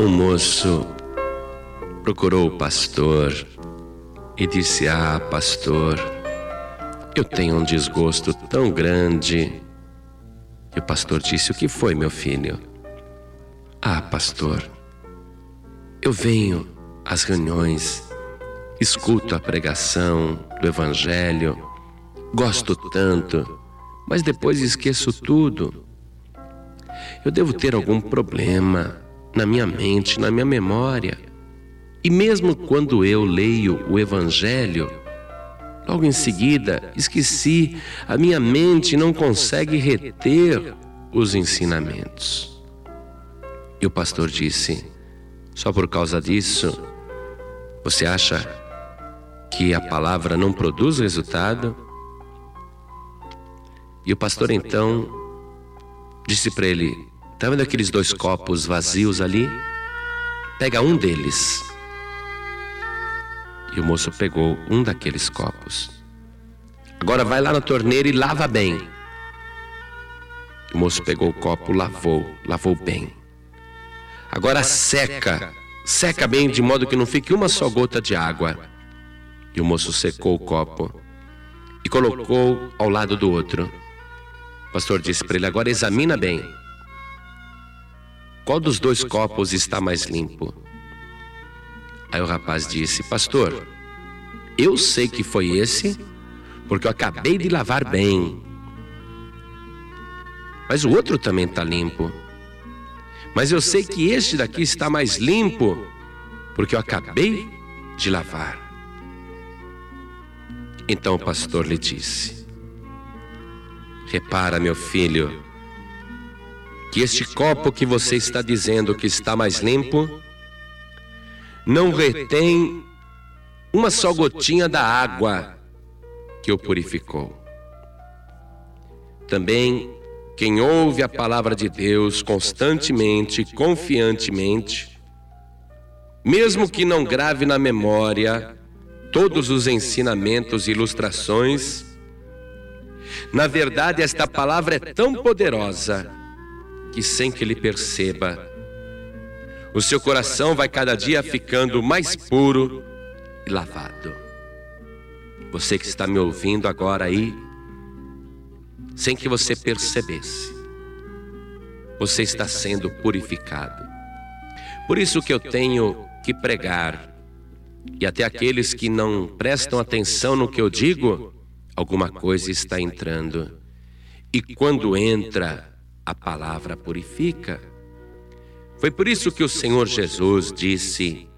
Um moço procurou o pastor e disse: Ah, pastor, eu tenho um desgosto tão grande. E o pastor disse: O que foi, meu filho? Ah, pastor, eu venho às reuniões, escuto a pregação do Evangelho, gosto tanto, mas depois esqueço tudo. Eu devo ter algum problema na minha mente, na minha memória. E mesmo quando eu leio o Evangelho, logo em seguida esqueci, a minha mente não consegue reter os ensinamentos. E o pastor disse: só por causa disso, você acha que a palavra não produz resultado? E o pastor então disse para ele: Está vendo aqueles dois copos vazios ali? Pega um deles e o moço pegou um daqueles copos. Agora vai lá na torneira e lava bem. O moço pegou o copo, lavou, lavou bem. Agora seca, seca bem de modo que não fique uma só gota de água. E o moço secou o copo e colocou ao lado do outro. O pastor disse para ele: Agora examina bem. Qual dos dois copos está mais limpo? Aí o rapaz disse: Pastor, eu sei que foi esse, porque eu acabei de lavar bem. Mas o outro também está limpo. Mas eu sei que este daqui está mais limpo, porque eu acabei de lavar. Então o pastor lhe disse: Repara, meu filho, que este copo que você está dizendo que está mais limpo, não retém uma só gotinha da água que o purificou. Também quem ouve a palavra de Deus constantemente, confiantemente, mesmo que não grave na memória todos os ensinamentos e ilustrações, na verdade esta palavra é tão poderosa que sem que ele perceba, o seu coração vai cada dia ficando mais puro e lavado. Você que está me ouvindo agora aí, sem que você percebesse, você está sendo purificado. Por isso que eu tenho que pregar, e até aqueles que não prestam atenção no que eu digo, alguma coisa está entrando. E quando entra, a palavra purifica. Foi por isso que o Senhor Jesus disse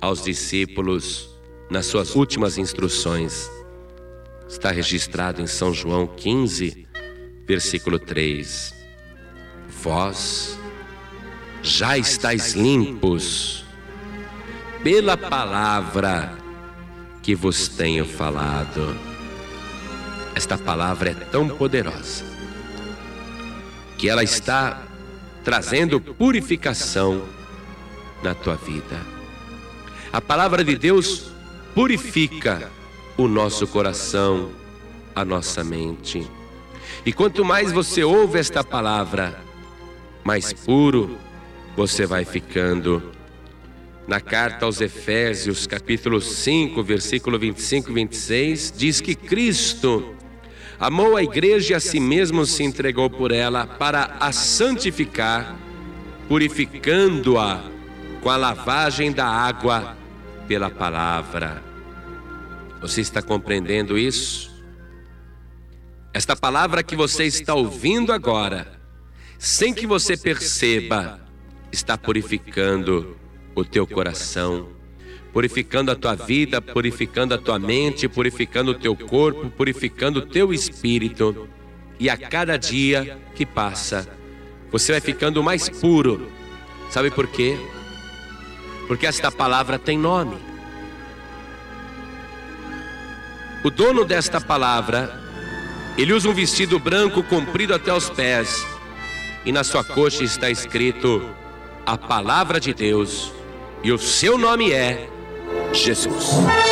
aos discípulos nas suas últimas instruções. Está registrado em São João 15, versículo 3. Vós já estáis limpos pela palavra que vos tenho falado. Esta palavra é tão poderosa que ela está trazendo purificação na tua vida. A palavra de Deus purifica o nosso coração, a nossa mente. E quanto mais você ouve esta palavra, mais puro você vai ficando. Na carta aos Efésios, capítulo 5, versículo 25 e 26, diz que Cristo Amou a igreja e a si mesmo se entregou por ela para a santificar, purificando-a com a lavagem da água pela palavra. Você está compreendendo isso? Esta palavra que você está ouvindo agora, sem que você perceba, está purificando o teu coração purificando a tua vida, purificando a tua mente, purificando o teu corpo, purificando o teu espírito. E a cada dia que passa, você vai ficando mais puro. Sabe por quê? Porque esta palavra tem nome. O dono desta palavra, ele usa um vestido branco comprido até os pés, e na sua coxa está escrito a palavra de Deus, e o seu nome é Jesus.